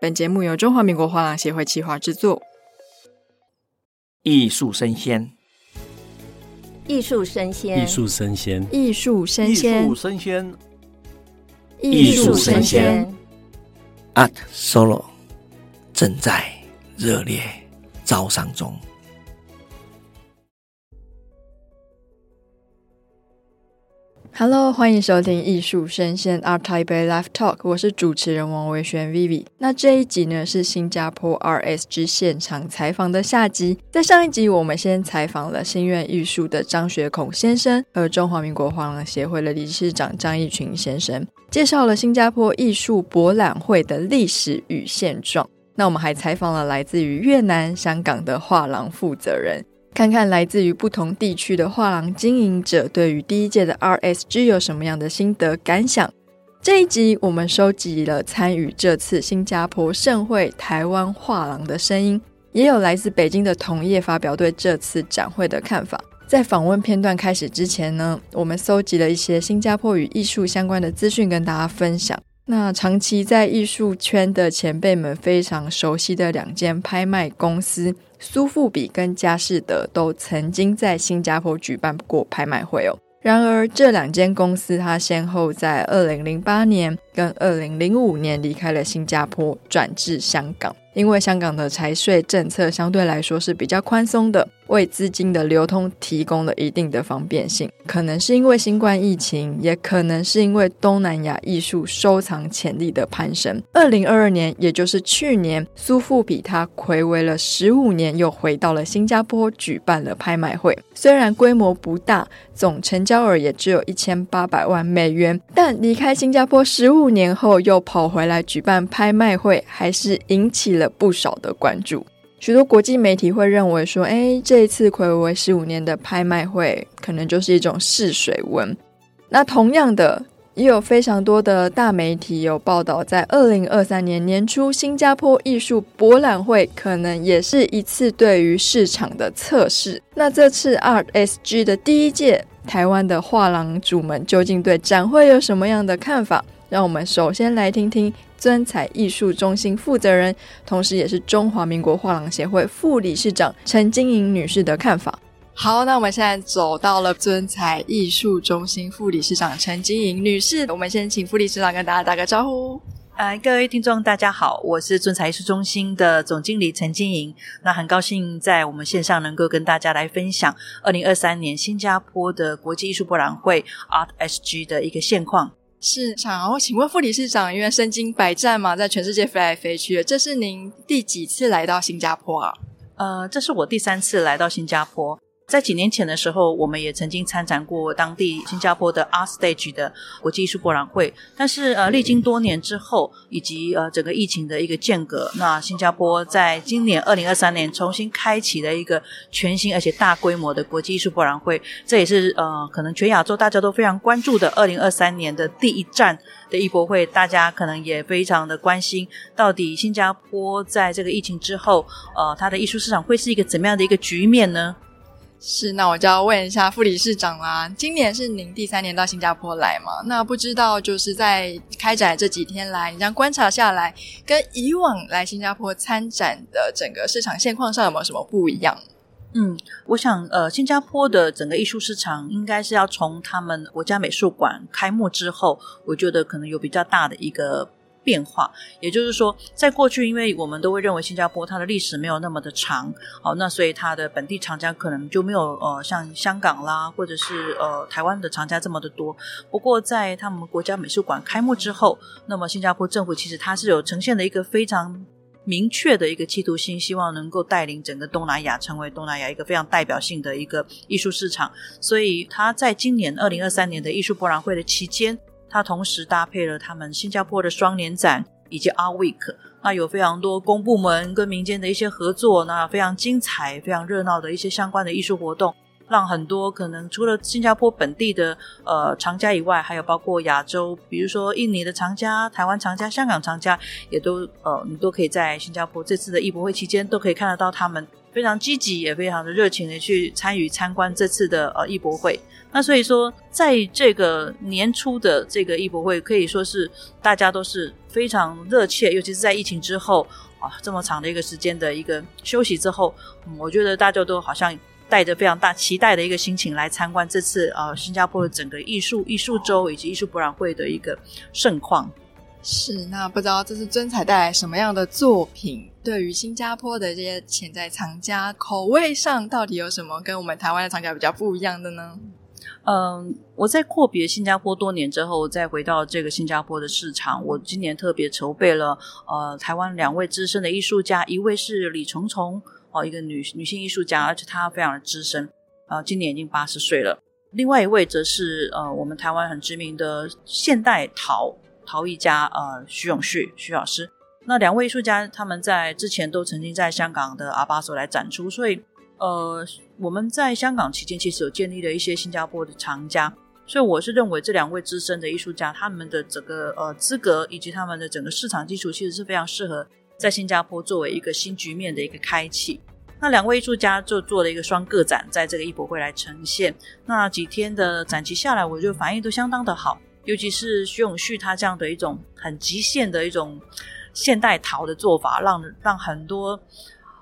本节目由中华民国画廊协会企划制作。艺术生鲜，艺术生鲜，艺术生鲜，艺术生鲜，艺术生鲜，艺术生鲜。Art Solo 正在热烈招商中。Hello，欢迎收听艺术声鲜 Art Taipei Live Talk，我是主持人王维轩 Vivi。那这一集呢是新加坡 RSG 现场采访的下集。在上一集，我们先采访了心愿艺术的张学孔先生和中华民国画廊协会的理事长张义群先生，介绍了新加坡艺术博览会的历史与现状。那我们还采访了来自于越南、香港的画廊负责人。看看来自于不同地区的画廊经营者对于第一届的 RSG 有什么样的心得感想。这一集我们收集了参与这次新加坡盛会台湾画廊的声音，也有来自北京的同业发表对这次展会的看法。在访问片段开始之前呢，我们搜集了一些新加坡与艺术相关的资讯跟大家分享。那长期在艺术圈的前辈们非常熟悉的两间拍卖公司。苏富比跟佳士得都曾经在新加坡举办过拍卖会哦。然而，这两间公司它先后在二零零八年跟二零零五年离开了新加坡，转至香港。因为香港的财税政策相对来说是比较宽松的，为资金的流通提供了一定的方便性。可能是因为新冠疫情，也可能是因为东南亚艺术收藏潜力的攀升。二零二二年，也就是去年，苏富比他睽违了十五年，又回到了新加坡举办了拍卖会。虽然规模不大，总成交额也只有一千八百万美元，但离开新加坡十五年后又跑回来举办拍卖会，还是引起了不少的关注，许多国际媒体会认为说，哎，这一次睽违十五年的拍卖会，可能就是一种试水温。那同样的，也有非常多的大媒体有报道，在二零二三年年初，新加坡艺术博览会可能也是一次对于市场的测试。那这次 RSG 的第一届，台湾的画廊主们究竟对展会有什么样的看法？让我们首先来听听尊彩艺术中心负责人，同时也是中华民国画廊协会副理事长陈金莹女士的看法。好，那我们现在走到了尊彩艺术中心副理事长陈金莹女士，我们先请副理事长跟大家打个招呼。呃，各位听众大家好，我是尊彩艺术中心的总经理陈金莹。那很高兴在我们线上能够跟大家来分享二零二三年新加坡的国际艺术博览会 ArtSG 的一个现况。是，想要请问副理事长，因为身经百战嘛，在全世界飞来飞去，这是您第几次来到新加坡啊？呃，这是我第三次来到新加坡。在几年前的时候，我们也曾经参展过当地新加坡的 ArtStage 的国际艺术博览会。但是呃，历经多年之后，以及呃整个疫情的一个间隔，那新加坡在今年二零二三年重新开启了一个全新而且大规模的国际艺术博览会。这也是呃可能全亚洲大家都非常关注的二零二三年的第一站的艺博会。大家可能也非常的关心，到底新加坡在这个疫情之后，呃，它的艺术市场会是一个怎么样的一个局面呢？是，那我就要问一下副理事长啦。今年是您第三年到新加坡来嘛？那不知道就是在开展这几天来，你这样观察下来，跟以往来新加坡参展的整个市场现况上有没有什么不一样？嗯，我想呃，新加坡的整个艺术市场应该是要从他们国家美术馆开幕之后，我觉得可能有比较大的一个。变化，也就是说，在过去，因为我们都会认为新加坡它的历史没有那么的长，好，那所以它的本地厂家可能就没有呃像香港啦，或者是呃台湾的厂家这么的多。不过在他们国家美术馆开幕之后，那么新加坡政府其实它是有呈现的一个非常明确的一个企图心，希望能够带领整个东南亚成为东南亚一个非常代表性的一个艺术市场。所以它在今年二零二三年的艺术博览会的期间。它同时搭配了他们新加坡的双年展以及 Art Week，那有非常多公部门跟民间的一些合作，那非常精彩、非常热闹的一些相关的艺术活动，让很多可能除了新加坡本地的呃藏家以外，还有包括亚洲，比如说印尼的藏家、台湾藏家、香港藏家，也都呃你都可以在新加坡这次的艺博会期间都可以看得到他们。非常积极，也非常的热情的去参与参观这次的呃艺博会。那所以说，在这个年初的这个艺博会，可以说是大家都是非常热切，尤其是在疫情之后啊，这么长的一个时间的一个休息之后，我觉得大家都好像带着非常大期待的一个心情来参观这次呃新加坡的整个艺术艺术周以及艺术博览会的一个盛况。是，那不知道这次尊彩带来什么样的作品？对于新加坡的这些潜在藏家，口味上到底有什么跟我们台湾的藏家比较不一样的呢？嗯，我在阔别新加坡多年之后，再回到这个新加坡的市场，我今年特别筹备了呃台湾两位资深的艺术家，一位是李虫虫哦，一个女女性艺术家，而且她非常的资深，呃，今年已经八十岁了。另外一位则是呃我们台湾很知名的现代陶陶艺家呃徐永旭徐老师。那两位艺术家他们在之前都曾经在香港的阿巴所来展出，所以。呃，我们在香港期间其实有建立了一些新加坡的藏家，所以我是认为这两位资深的艺术家，他们的整个呃资格以及他们的整个市场基础，其实是非常适合在新加坡作为一个新局面的一个开启。那两位艺术家就做了一个双个展，在这个艺博会来呈现。那几天的展期下来，我觉得反应都相当的好，尤其是徐永旭他这样的一种很极限的一种现代陶的做法，让让很多。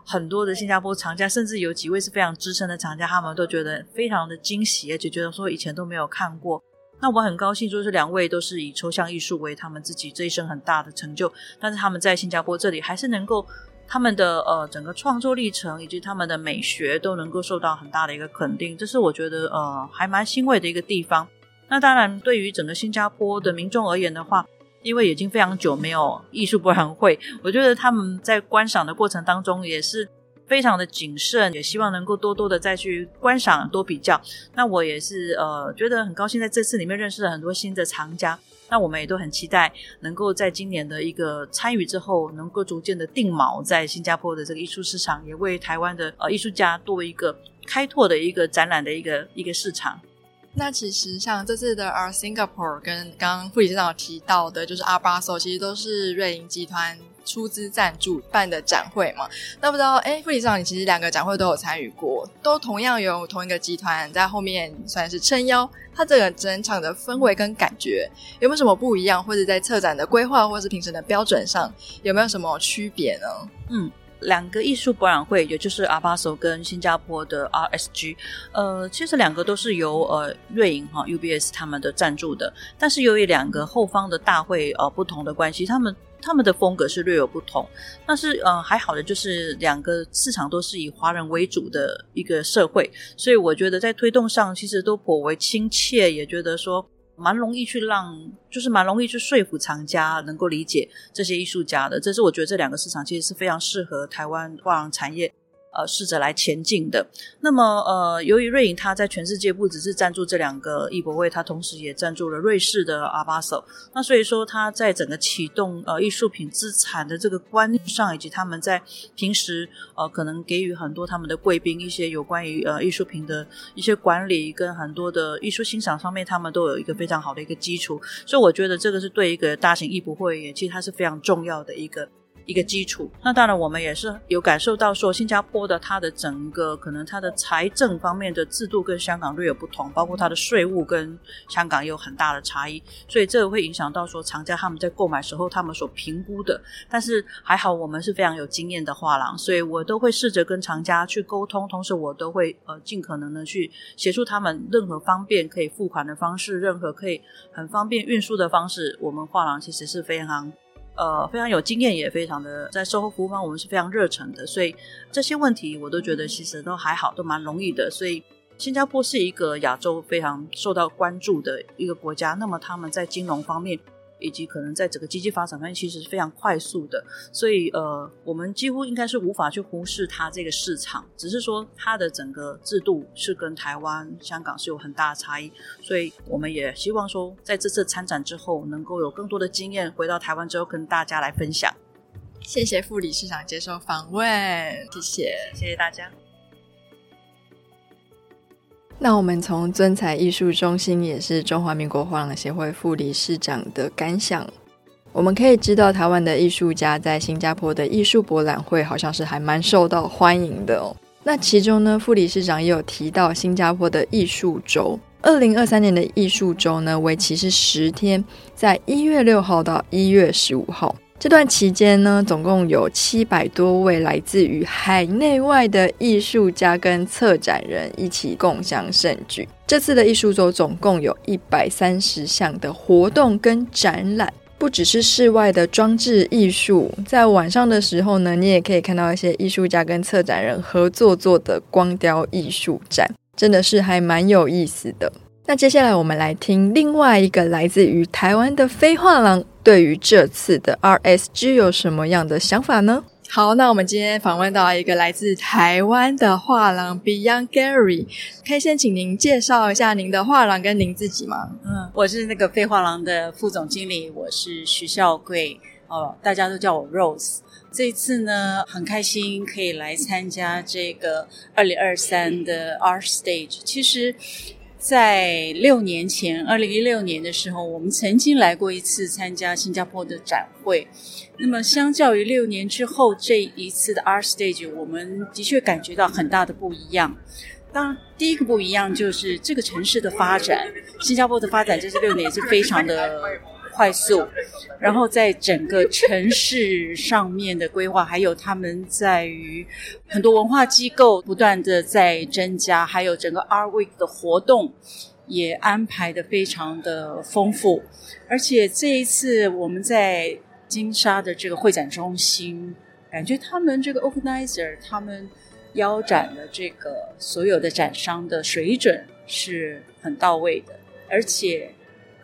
很多的新加坡藏家，甚至有几位是非常资深的藏家，他们都觉得非常的惊喜，而且觉得说以前都没有看过。那我很高兴，说是两位都是以抽象艺术为他们自己这一生很大的成就，但是他们在新加坡这里还是能够他们的呃整个创作历程以及他们的美学都能够受到很大的一个肯定，这是我觉得呃还蛮欣慰的一个地方。那当然，对于整个新加坡的民众而言的话，因为已经非常久没有艺术博览会，我觉得他们在观赏的过程当中也是非常的谨慎，也希望能够多多的再去观赏、多比较。那我也是呃觉得很高兴，在这次里面认识了很多新的藏家。那我们也都很期待能够在今年的一个参与之后，能够逐渐的定锚在新加坡的这个艺术市场，也为台湾的呃艺术家多一个开拓的一个展览的一个一个市场。那其实像这次的 Art Singapore 跟刚刚副理事长提到的，就是 Art Basel，其实都是瑞银集团出资赞助办的展会嘛。那不知道，哎，副理事长，你其实两个展会都有参与过，都同样有同一个集团在后面算是撑腰。它这个整场的氛围跟感觉有没有什么不一样，或者在策展的规划或者是评审的标准上有没有什么区别呢？嗯。两个艺术博览会，也就是阿巴索跟新加坡的 RSG，呃，其实两个都是由呃瑞银哈 UBS 他们的赞助的，但是由于两个后方的大会呃不同的关系，他们他们的风格是略有不同。但是呃还好的就是两个市场都是以华人为主的一个社会，所以我觉得在推动上其实都颇为亲切，也觉得说。蛮容易去让，就是蛮容易去说服藏家能够理解这些艺术家的，这是我觉得这两个市场其实是非常适合台湾画廊产业。呃，试着来前进的。那么，呃，由于瑞银它在全世界不只是赞助这两个艺博会，它同时也赞助了瑞士的 Art Basel。那所以说，它在整个启动呃艺术品资产的这个观念上，以及他们在平时呃可能给予很多他们的贵宾一些有关于呃艺术品的一些管理跟很多的艺术欣赏上面，他们都有一个非常好的一个基础。所以我觉得这个是对一个大型艺博会也其实它是非常重要的一个。一个基础，那当然我们也是有感受到说，新加坡的它的整个可能它的财政方面的制度跟香港略有不同，包括它的税务跟香港有很大的差异，所以这个会影响到说藏家他们在购买时候他们所评估的。但是还好我们是非常有经验的画廊，所以我都会试着跟藏家去沟通，同时我都会呃尽可能的去协助他们任何方便可以付款的方式，任何可以很方便运输的方式，我们画廊其实是非常。呃，非常有经验，也非常的在售后服务方，我们是非常热诚的，所以这些问题我都觉得其实都还好，都蛮容易的。所以新加坡是一个亚洲非常受到关注的一个国家，那么他们在金融方面。以及可能在整个经济发展方面，其实是非常快速的，所以呃，我们几乎应该是无法去忽视它这个市场，只是说它的整个制度是跟台湾、香港是有很大的差异，所以我们也希望说，在这次参展之后，能够有更多的经验回到台湾之后跟大家来分享。谢谢副理事长接受访问，谢谢，谢谢大家。那我们从尊采艺术中心，也是中华民国画廊协会副理事长的感想，我们可以知道，台湾的艺术家在新加坡的艺术博览会好像是还蛮受到欢迎的哦。那其中呢，副理事长也有提到新加坡的艺术周。二零二三年的艺术周呢，为期是十天，在一月六号到一月十五号。这段期间呢，总共有七百多位来自于海内外的艺术家跟策展人一起共享盛举。这次的艺术周总共有一百三十项的活动跟展览。不只是室外的装置艺术，在晚上的时候呢，你也可以看到一些艺术家跟策展人合作做的光雕艺术展，真的是还蛮有意思的。那接下来我们来听另外一个来自于台湾的非画廊，对于这次的 RSG 有什么样的想法呢？好，那我们今天访问到一个来自台湾的画廊 Beyond Gallery，可以先请您介绍一下您的画廊跟您自己吗？嗯，我是那个非画廊的副总经理，我是徐孝贵，哦，大家都叫我 Rose。这一次呢，很开心可以来参加这个二零二三的 Art Stage。其实，在六年前，二零一六年的时候，我们曾经来过一次参加新加坡的展会。那么，相较于六年之后这一次的 R Stage，我们的确感觉到很大的不一样。当，第一个不一样就是这个城市的发展，新加坡的发展这六年是非常的快速。然后，在整个城市上面的规划，还有他们在于很多文化机构不断的在增加，还有整个 R Week 的活动也安排的非常的丰富。而且这一次我们在金沙的这个会展中心，感觉他们这个 organizer 他们腰斩的这个所有的展商的水准是很到位的，而且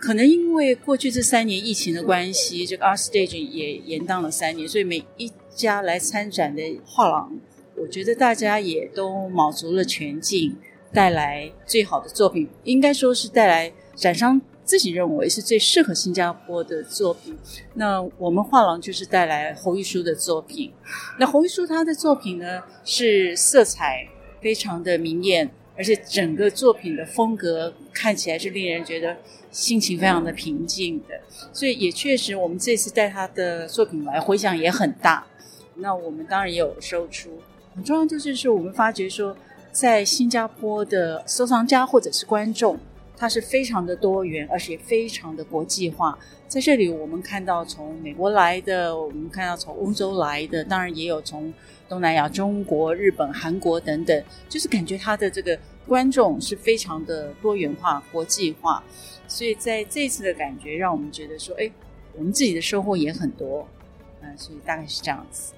可能因为过去这三年疫情的关系，这个 Art Stage 也延宕了三年，所以每一家来参展的画廊，我觉得大家也都卯足了全劲，带来最好的作品，应该说是带来展商。自己认为是最适合新加坡的作品，那我们画廊就是带来侯玉书的作品。那侯玉书他的作品呢，是色彩非常的明艳，而且整个作品的风格看起来是令人觉得心情非常的平静的。所以也确实，我们这次带他的作品来，回响也很大。那我们当然也有收出。很重要就是说，我们发觉说，在新加坡的收藏家或者是观众。他是非常的多元，而且非常的国际化。在这里，我们看到从美国来的，我们看到从欧洲来的，当然也有从东南亚、中国、日本、韩国等等，就是感觉他的这个观众是非常的多元化、国际化。所以在这次的感觉，让我们觉得说，哎，我们自己的收获也很多。嗯，所以大概是这样子。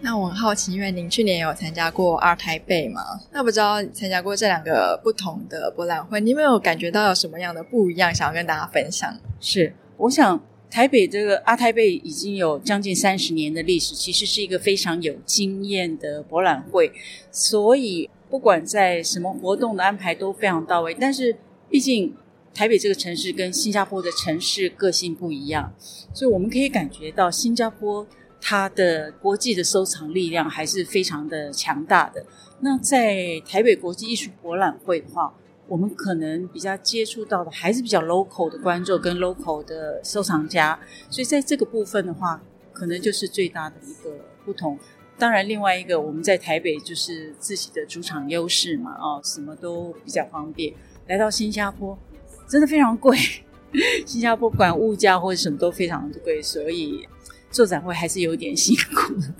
那我很好奇，因为您去年有参加过 ART 台北嘛？那不知道参加过这两个不同的博览会，你有没有感觉到有什么样的不一样，想要跟大家分享？是，我想台北这个 ART 台北已经有将近三十年的历史，其实是一个非常有经验的博览会，所以不管在什么活动的安排都非常到位。但是毕竟台北这个城市跟新加坡的城市个性不一样，所以我们可以感觉到新加坡。它的国际的收藏力量还是非常的强大的。那在台北国际艺术博览会的话，我们可能比较接触到的还是比较 local 的观众跟 local 的收藏家，所以在这个部分的话，可能就是最大的一个不同。当然，另外一个我们在台北就是自己的主场优势嘛，哦，什么都比较方便。来到新加坡，真的非常贵，新加坡管物价或者什么都非常的贵，所以。做展会还是有点辛苦的，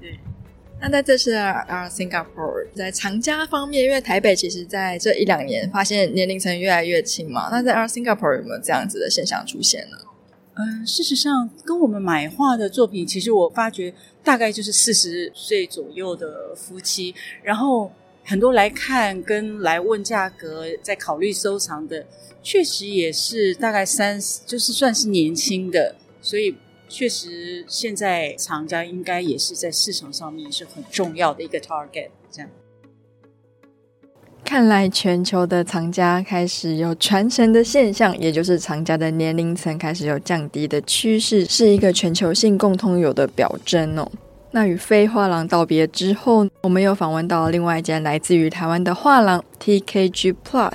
对。那在这次的 Art Singapore 在藏家方面，因为台北其实在这一两年发现年龄层越来越轻嘛，那在 Art Singapore 有没有这样子的现象出现呢？嗯，事实上，跟我们买画的作品，其实我发觉大概就是四十岁左右的夫妻，然后很多来看跟来问价格，在考虑收藏的，确实也是大概三十，就是算是年轻的，所以。确实，现在藏家应该也是在市场上面是很重要的一个 target。这样，看来全球的藏家开始有传承的现象，也就是藏家的年龄层开始有降低的趋势，是一个全球性共通有的表征哦。那与非画廊道别之后，我们又访问到另外一间来自于台湾的画廊 TKG Plus。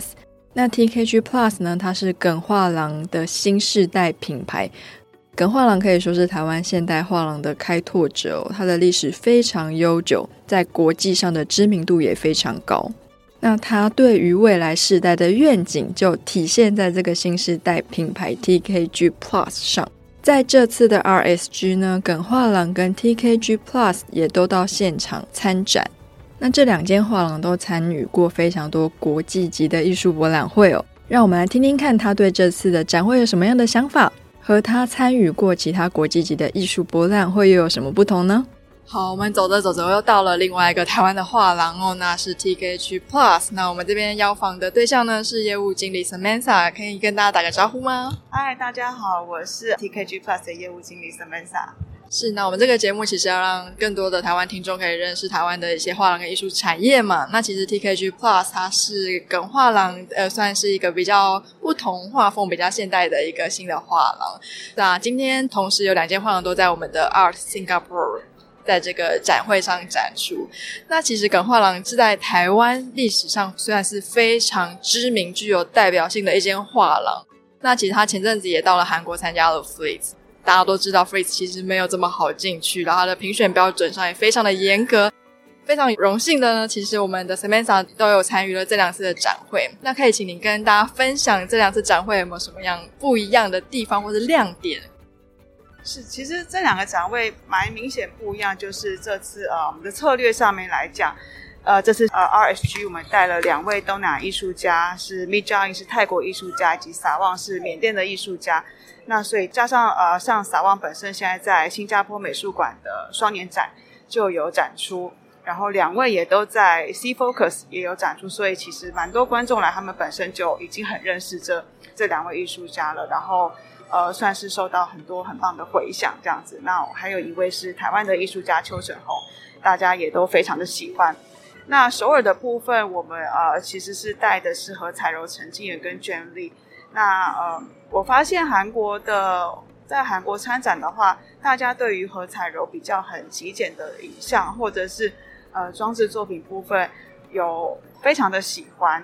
那 TKG Plus 呢，它是耿画廊的新世代品牌。耿画廊可以说是台湾现代画廊的开拓者哦，它的历史非常悠久，在国际上的知名度也非常高。那他对于未来世代的愿景，就体现在这个新时代品牌 TKG Plus 上。在这次的 RSG 呢，耿画廊跟 TKG Plus 也都到现场参展。那这两间画廊都参与过非常多国际级的艺术博览会哦。让我们来听听看他对这次的展会有什么样的想法。和他参与过其他国际级的艺术博览会又有什么不同呢？好，我们走着走着又到了另外一个台湾的画廊哦，那是 TKG Plus。那我们这边邀访的对象呢是业务经理 Samantha，可以跟大家打个招呼吗？嗨，大家好，我是 TKG Plus 的业务经理 Samantha。是，那我们这个节目其实要让更多的台湾听众可以认识台湾的一些画廊跟艺术产业嘛。那其实 TKG Plus 它是耿画廊，呃，算是一个比较不同画风、比较现代的一个新的画廊。那今天同时有两间画廊都在我们的 Art Singapore 在这个展会上展出。那其实耿画廊是在台湾历史上虽然是非常知名、具有代表性的一间画廊。那其实他前阵子也到了韩国参加了 Frieze。大家都知道，Frieze 其实没有这么好进去，然后它的评选标准上也非常的严格。非常荣幸的呢，其实我们的 Samantha 都有参与了这两次的展会。那可以请您跟大家分享这两次展会有没有什么样不一样的地方或者亮点？是，其实这两个展位蛮明显不一样，就是这次呃我们的策略上面来讲，呃这次呃 RSG 我们带了两位东南亚艺术家，是 Mit Jain 是泰国艺术家，以及撒旺是缅甸的艺术家。那所以加上呃，像撒旺本身现在在新加坡美术馆的双年展就有展出，然后两位也都在 C Focus 也有展出，所以其实蛮多观众来，他们本身就已经很认识这这两位艺术家了，然后呃，算是受到很多很棒的回响这样子。那还有一位是台湾的艺术家邱成宏，大家也都非常的喜欢。那首尔的部分，我们呃其实是带的是何彩柔、陈静远跟娟丽。那呃，我发现韩国的在韩国参展的话，大家对于何彩柔比较很极简的影像，或者是呃装置作品部分有非常的喜欢。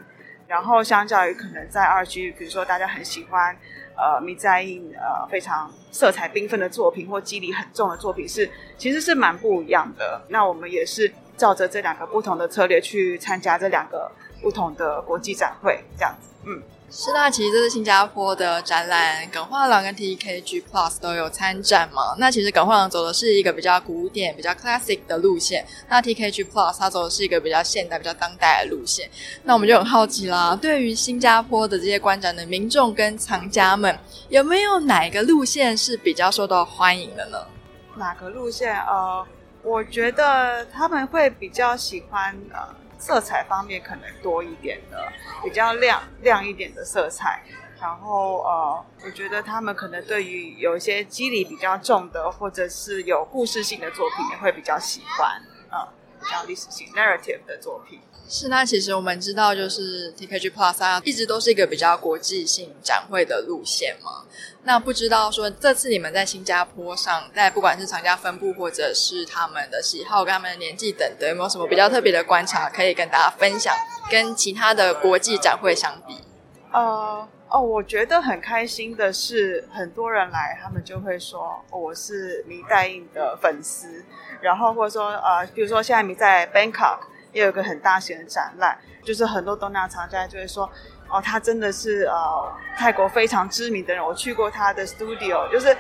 然后相较于可能在二区比如说大家很喜欢呃 Mit Jain 呃非常色彩缤纷的作品或肌理很重的作品，是其实是蛮不一样的。那我们也是照着这两个不同的策略去参加这两个不同的国际展会，这样子，嗯。是，那其实这是新加坡的展览，耿画廊跟 TKG Plus 都有参展嘛。那其实耿画廊走的是一个比较古典、比较 classic 的路线，那 TKG Plus 它走的是一个比较现代、比较当代的路线。那我们就很好奇啦，对于新加坡的这些观展的民众跟藏家们，有没有哪一个路线是比较受到欢迎的呢？哪个路线？呃，我觉得他们会比较喜欢呃。色彩方面可能多一点的，比较亮亮一点的色彩。然后呃，我觉得他们可能对于有一些肌理比较重的，或者是有故事性的作品，也会比较喜欢。嗯，比较历史性 narrative 的作品。是，那其实我们知道，就是 TKG Plus 一直都是一个比较国际性展会的路线嘛。那不知道说这次你们在新加坡上，在不管是厂家分布，或者是他们的喜好跟他们的年纪等等，有没有什么比较特别的观察可以跟大家分享？跟其他的国际展会相比，呃，哦，我觉得很开心的是，很多人来，他们就会说，我是 Mit Jain 的粉丝，然后或者说呃，比如说现在 Mit 在 Bangkok。也有一个很大型的展览，就是很多东南亚藏家就会说，哦，他真的是呃泰国非常知名的人。我去过他的 studio，就是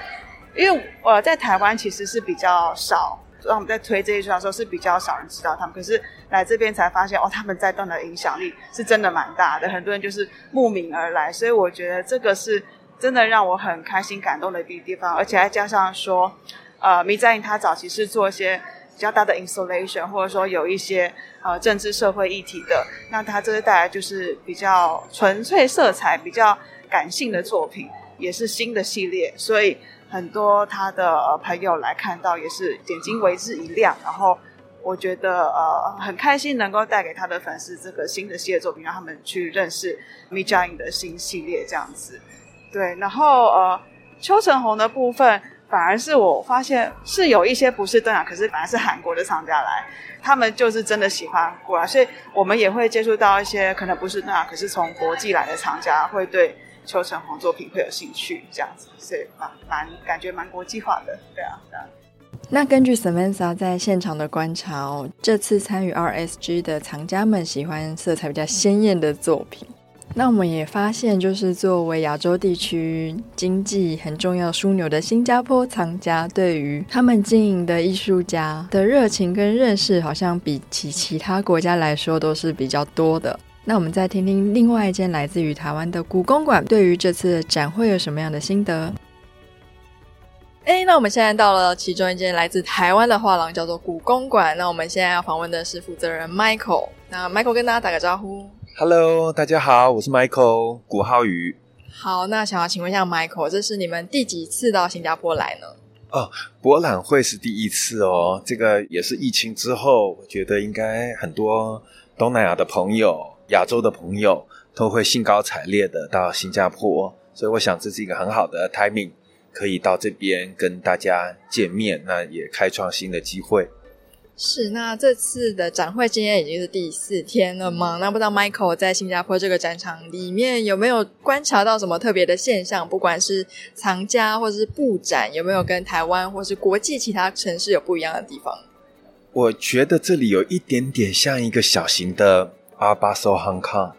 因为呃在台湾其实是比较少，让我们在推这一出的时候是比较少人知道他们。可是来这边才发现，哦，他们在东南亚的影响力是真的蛮大的，很多人就是慕名而来。所以我觉得这个是真的让我很开心感动的一地方，而且还加上说，呃，Mit Jain 他早期是做一些。比较大的 installation，或者说有一些呃政治社会议题的，那它这是带来就是比较纯粹色彩、比较感性的作品，也是新的系列，所以很多他的朋友来看到也是眼睛为之一亮。然后我觉得呃很开心能够带给他的粉丝这个新的系列作品，让他们去认识 Mi Jain 的新系列这样子。对，然后呃邱成宏的部分。反而是我发现是有一些不是东亚，可是反而是韩国的厂家来，他们就是真的喜欢过来，所以我们也会接触到一些可能不是东亚，可是从国际来的厂家，会对邱成红作品会有兴趣这样子，所以蛮蛮感觉蛮国际化的，对啊，对啊。那根据 Samantha 在现场的观察哦，这次参与 RSG 的藏家们喜欢色彩比较鲜艳的作品。那我们也发现，就是作为亚洲地区经济很重要枢纽的新加坡藏家，对于他们经营的艺术家的热情跟认识，好像比起其他国家来说都是比较多的。那我们再听听另外一间来自于台湾的故宫馆，对于这次的展会有什么样的心得？哎，那我们现在到了其中一间来自台湾的画廊，叫做故宫馆。那我们现在要访问的是负责人 Michael。那 Michael 跟大家打个招呼。Hello，大家好，我是 Michael 古浩宇。好，那想要请问一下 Michael，这是你们第几次到新加坡来呢？哦，博览会是第一次哦。这个也是疫情之后，我觉得应该很多东南亚的朋友、亚洲的朋友都会兴高采烈的到新加坡，所以我想这是一个很好的 timing，可以到这边跟大家见面，那也开创新的机会。是，那这次的展会今天已经是第四天了吗？那不知道 Michael 在新加坡这个展场里面有没有观察到什么特别的现象？不管是藏家或者是布展，有没有跟台湾或是国际其他城市有不一样的地方？我觉得这里有一点点像一个小型的 Art Basel Hong Kong，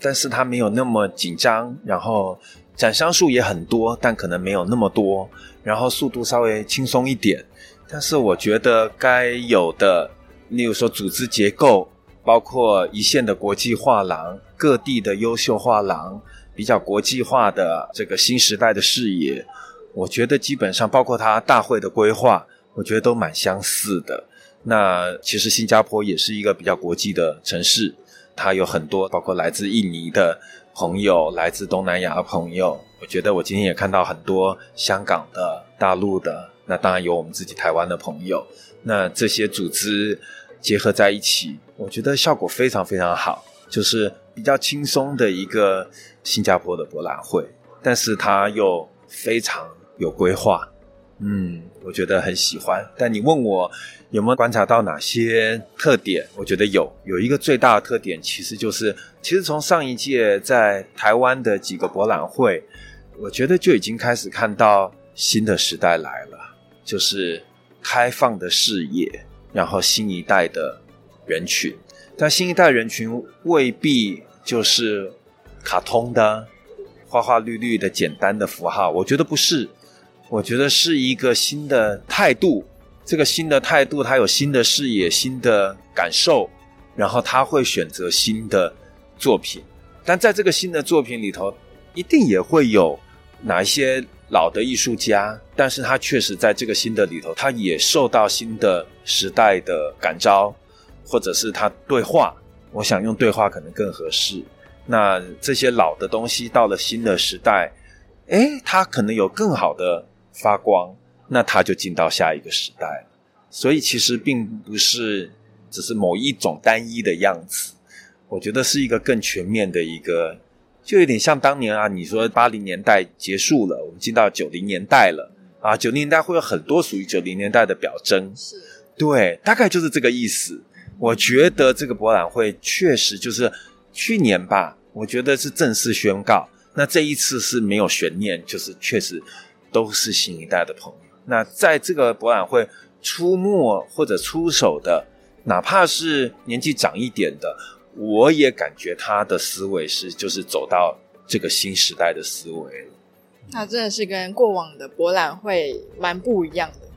但是它没有那么紧张，然后展商数也很多，但可能没有那么多，然后速度稍微轻松一点。但是我觉得该有的，例如说组织结构，包括一线的国际画廊、各地的优秀画廊，比较国际化的这个新时代的视野，我觉得基本上包括它大会的规划，我觉得都蛮相似的。那其实新加坡也是一个比较国际的城市，它有很多包括来自印尼的朋友，来自东南亚的朋友。我觉得我今天也看到很多香港的、大陆的。那当然有我们自己台湾的朋友，那这些组织结合在一起，我觉得效果非常非常好，就是比较轻松的一个新加坡的博览会，但是它又非常有规划，嗯，我觉得很喜欢。但你问我有没有观察到哪些特点？我觉得有，有一个最大的特点，其实就是其实从上一届在台湾的几个博览会，我觉得就已经开始看到新的时代来了。就是开放的视野，然后新一代的人群，但新一代人群未必就是卡通的、花花绿绿的简单的符号。我觉得不是，我觉得是一个新的态度。这个新的态度，他有新的视野、新的感受，然后他会选择新的作品。但在这个新的作品里头，一定也会有哪一些。老的艺术家，但是他确实在这个新的里头，他也受到新的时代的感召，或者是他对话，我想用对话可能更合适。那这些老的东西到了新的时代，诶，他可能有更好的发光，那他就进到下一个时代了。所以其实并不是只是某一种单一的样子，我觉得是一个更全面的一个。就有点像当年啊，你说八零年代结束了，我们进到九零年代了啊，九零年代会有很多属于九零年代的表征，是，对，大概就是这个意思。我觉得这个博览会确实就是去年吧，我觉得是正式宣告，那这一次是没有悬念，就是确实都是新一代的朋友。那在这个博览会出没或者出手的，哪怕是年纪长一点的。我也感觉他的思维是，就是走到这个新时代的思维。那真的是跟过往的博览会蛮不一样的。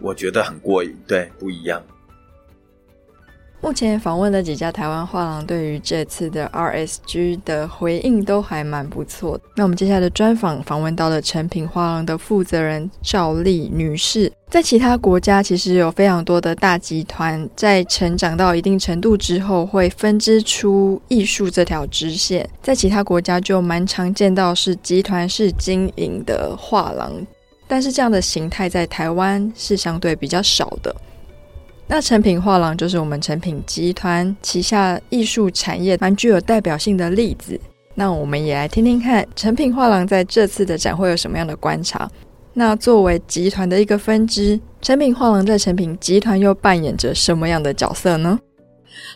我觉得很过瘾，对，不一样。目前访问了几家台湾画廊，对于这次的 RSG 的回应都还蛮不错。那我们接下来的专访访问到了诚品画廊的负责人赵丽女士。在其他国家，其实有非常多的大集团在成长到一定程度之后，会分支出艺术这条支线。在其他国家就蛮常见到是集团式经营的画廊，但是这样的形态在台湾是相对比较少的。那成品画廊就是我们成品集团旗下艺术产业蛮具有代表性的例子。那我们也来听听看成品画廊在这次的展会有什么样的观察。那作为集团的一个分支，成品画廊在成品集团又扮演着什么样的角色呢？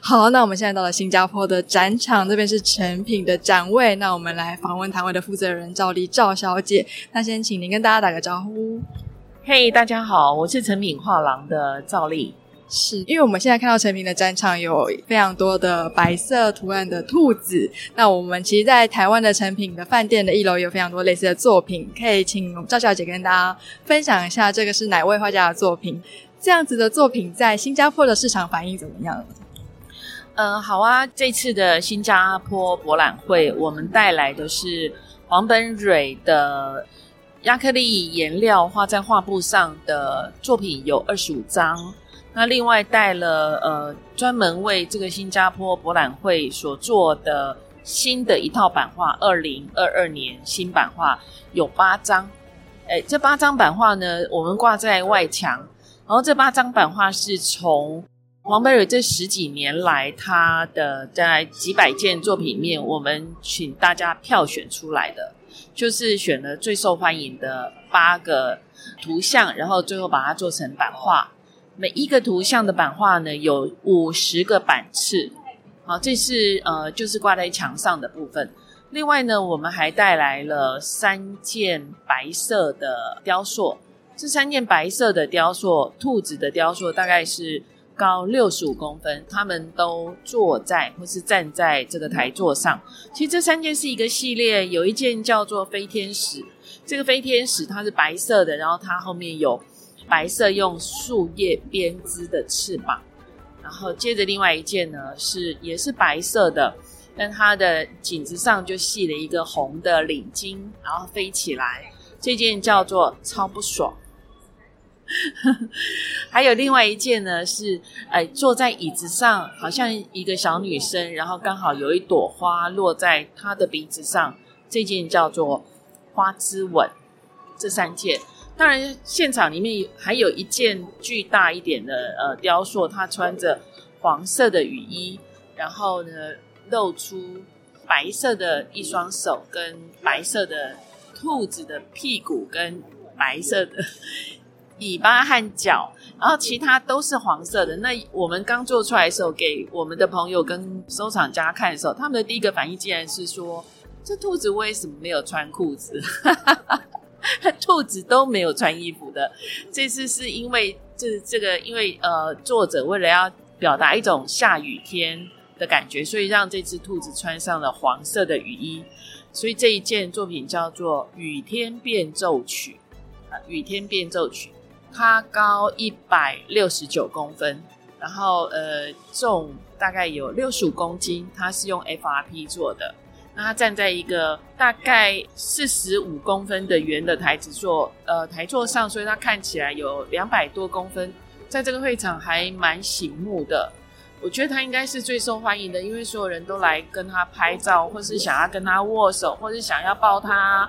好，那我们现在到了新加坡的展场，这边是成品的展位。那我们来访问摊位的负责人赵丽赵小姐。那先请您跟大家打个招呼。嘿大家好，我是成品画廊的赵丽。是因为我们现在看到成品的展场有非常多的白色图案的兔子。那我们其实，在台湾的成品的饭店的一楼有非常多类似的作品，可以请赵小姐跟大家分享一下，这个是哪位画家的作品？这样子的作品在新加坡的市场反应怎么样？嗯、呃，好啊，这次的新加坡博览会，我们带来的是黄本蕊的。亚克力颜料画在画布上的作品有二十五张，那另外带了呃专门为这个新加坡博览会所做的新的一套版画，二零二二年新版画有八张，诶，这八张版画呢，我们挂在外墙，然后这八张版画是从黄本蕊这十几年来他的在几百件作品里面，我们请大家票选出来的。就是选了最受欢迎的八个图像，然后最后把它做成版画。每一个图像的版画呢，有五十个版次。好，这是呃，就是挂在墙上的部分。另外呢，我们还带来了三件白色的雕塑。这三件白色的雕塑，兔子的雕塑，大概是。高六十五公分，他们都坐在或是站在这个台座上。其实这三件是一个系列，有一件叫做飞天使。这个飞天使它是白色的，然后它后面有白色用树叶编织的翅膀。然后接着另外一件呢是也是白色的，但它的颈子上就系了一个红的领巾，然后飞起来。这件叫做超不爽。还有另外一件呢，是哎坐在椅子上，好像一个小女生，然后刚好有一朵花落在她的鼻子上。这件叫做花之吻。这三件，当然现场里面还有一件巨大一点的呃雕塑，它穿着黄色的雨衣，然后呢露出白色的一双手跟白色的兔子的屁股跟白色的。尾巴和脚，然后其他都是黄色的。那我们刚做出来的时候，给我们的朋友跟收藏家看的时候，他们的第一个反应竟然是说：“这兔子为什么没有穿裤子？兔子都没有穿衣服的。”这次是因为这这个，因为呃，作者为了要表达一种下雨天的感觉，所以让这只兔子穿上了黄色的雨衣。所以这一件作品叫做《雨天变奏曲》啊，《雨天变奏曲》。它高一百六十九公分，然后呃重大概有六十五公斤，它是用 FRP 做的。那它站在一个大概四十五公分的圆的台子座，呃台座上，所以他看起来有两百多公分，在这个会场还蛮醒目的。我觉得他应该是最受欢迎的，因为所有人都来跟他拍照，或是想要跟他握手，或是想要抱他。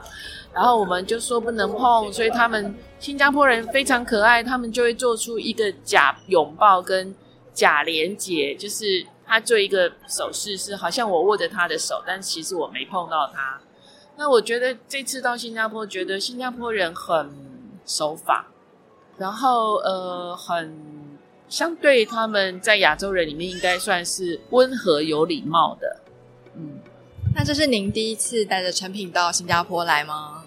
然后我们就说不能碰，所以他们新加坡人非常可爱，他们就会做出一个假拥抱跟假连结，就是他做一个手势，是好像我握着他的手，但其实我没碰到他。那我觉得这次到新加坡，觉得新加坡人很守法，然后呃很相对他们在亚洲人里面应该算是温和有礼貌的，嗯。那这是您第一次带着诚品到新加坡来吗？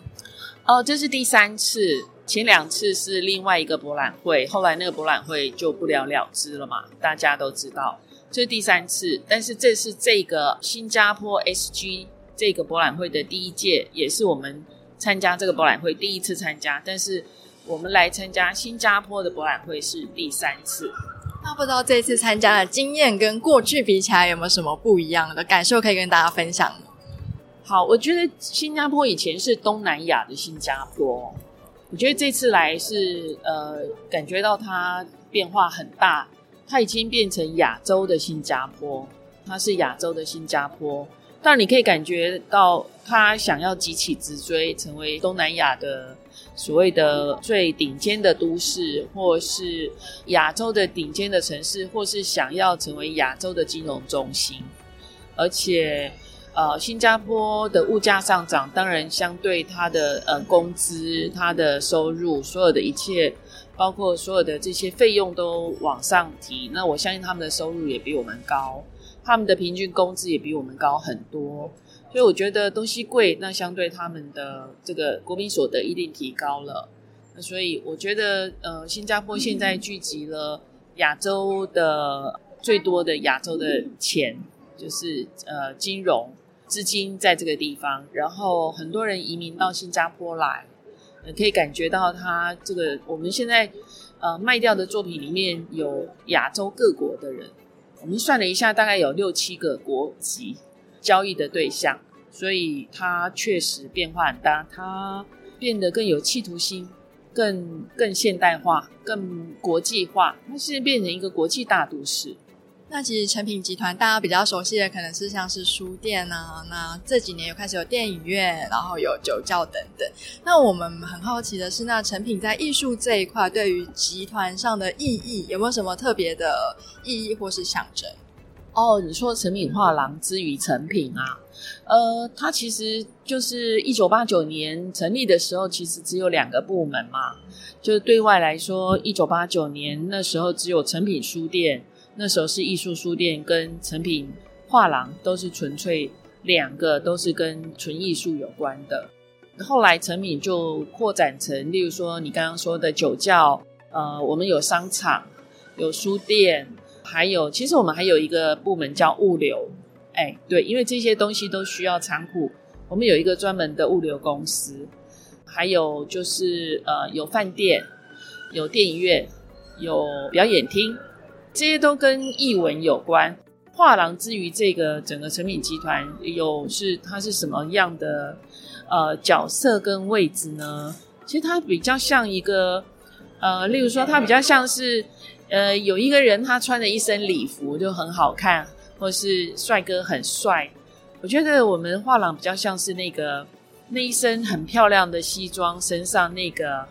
哦，这是第三次，前两次是另外一个博览会，后来那个博览会就不了了之了嘛，大家都知道。这是第三次，但是这是这个新加坡 SG 这个博览会的第一届，也是我们参加这个博览会第一次参加，但是我们来参加新加坡的博览会是第三次。那不知道这次参加的经验跟过去比起来有没有什么不一样的感受可以跟大家分享？好，我觉得新加坡以前是东南亚的新加坡，我觉得这次来是呃，感觉到它变化很大，它已经变成亚洲的新加坡，它是亚洲的新加坡，但你可以感觉到它想要急起直追，成为东南亚的所谓的最顶尖的都市，或是亚洲的顶尖的城市，或是想要成为亚洲的金融中心，而且。呃，新加坡的物价上涨，当然相对它的呃工资、它的收入，所有的一切包括所有的这些费用都往上提，那我相信他们的收入也比我们高，他们的平均工资也比我们高很多，所以我觉得东西贵，那相对他们的这个国民所得一定提高了。那所以我觉得，呃，新加坡现在聚集了亚洲的最多的亚洲的钱，就是呃金融资金在这个地方，然后很多人移民到新加坡来。可以感觉到他这个，我们现在呃卖掉的作品里面有亚洲各国的人，我们算了一下，大概有六七个国籍交易的对象，所以它确实变化很大，它变得更有企图心，更更现代化，更国际化，它现在变成一个国际大都市。那其实成品集团大家比较熟悉的可能是像是书店啊，那这几年又开始有电影院，然后有酒窖等等。那我们很好奇的是，那成品在艺术这一块对于集团上的意义有没有什么特别的意义或是象征？哦，你说成品画廊之于成品啊，呃，它其实就是一九八九年成立的时候，其实只有两个部门嘛，就是对外来说，一九八九年那时候只有成品书店。那时候是艺术书店跟诚品画廊都是纯粹两个都是跟纯艺术有关的。后来诚品就扩展成，例如说你刚刚说的酒窖，呃，我们有商场，有书店，还有其实我们还有一个部门叫物流。哎，对，因为这些东西都需要仓库，我们有一个专门的物流公司。还有就是呃，有饭店，有电影院，有表演厅。这些都跟艺文有关。画廊之于这个整个诚品集团有是它是什么样的呃角色跟位置呢？其实它比较像一个呃，例如说它比较像是呃有一个人他穿着一身礼服就很好看，或是帅哥很帅。我觉得我们画廊比较像是那个那一身很漂亮的西装，身上那个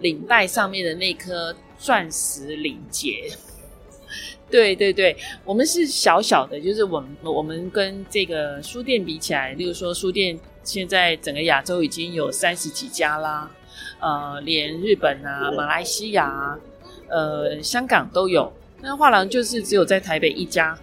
领带上面的那颗钻石领结。对对对，我们是小小的，就是我们我们跟这个书店比起来，例如说书店现在整个亚洲已经有三十几家啦，呃，连日本啊、马来西亚啊、呃、香港都有。那画廊就是只有在台北一家，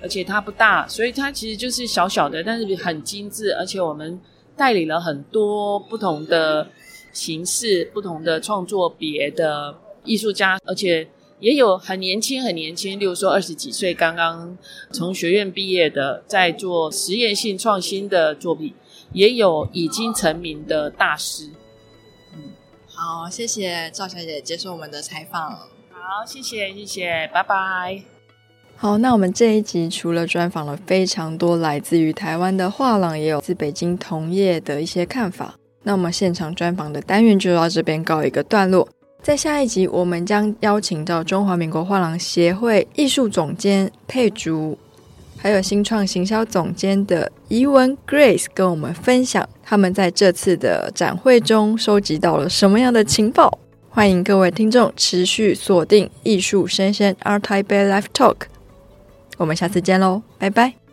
而且它不大，所以它其实就是小小的，但是很精致，而且我们代理了很多不同的形式、不同的创作别的艺术家，而且。也有很年轻、很年轻，例如说二十几岁刚刚从学院毕业的，在做实验性创新的作品；也有已经成名的大师。嗯，好，谢谢赵小姐接受我们的采访。好，谢谢，谢谢，拜拜。好，那我们这一集除了专访了非常多来自于台湾的画廊，也有自北京同业的一些看法。那我们现场专访的单元就到这边告一个段落。在下一集，我们将邀请到中华民国画廊协会艺术总监佩竹，还有新创行销总监的怡文 Grace，跟我们分享他们在这次的展会中收集到了什么样的情报。欢迎各位听众持续锁定艺术生鲜 ART TAIPEI Live Talk，我们下次见喽，拜拜。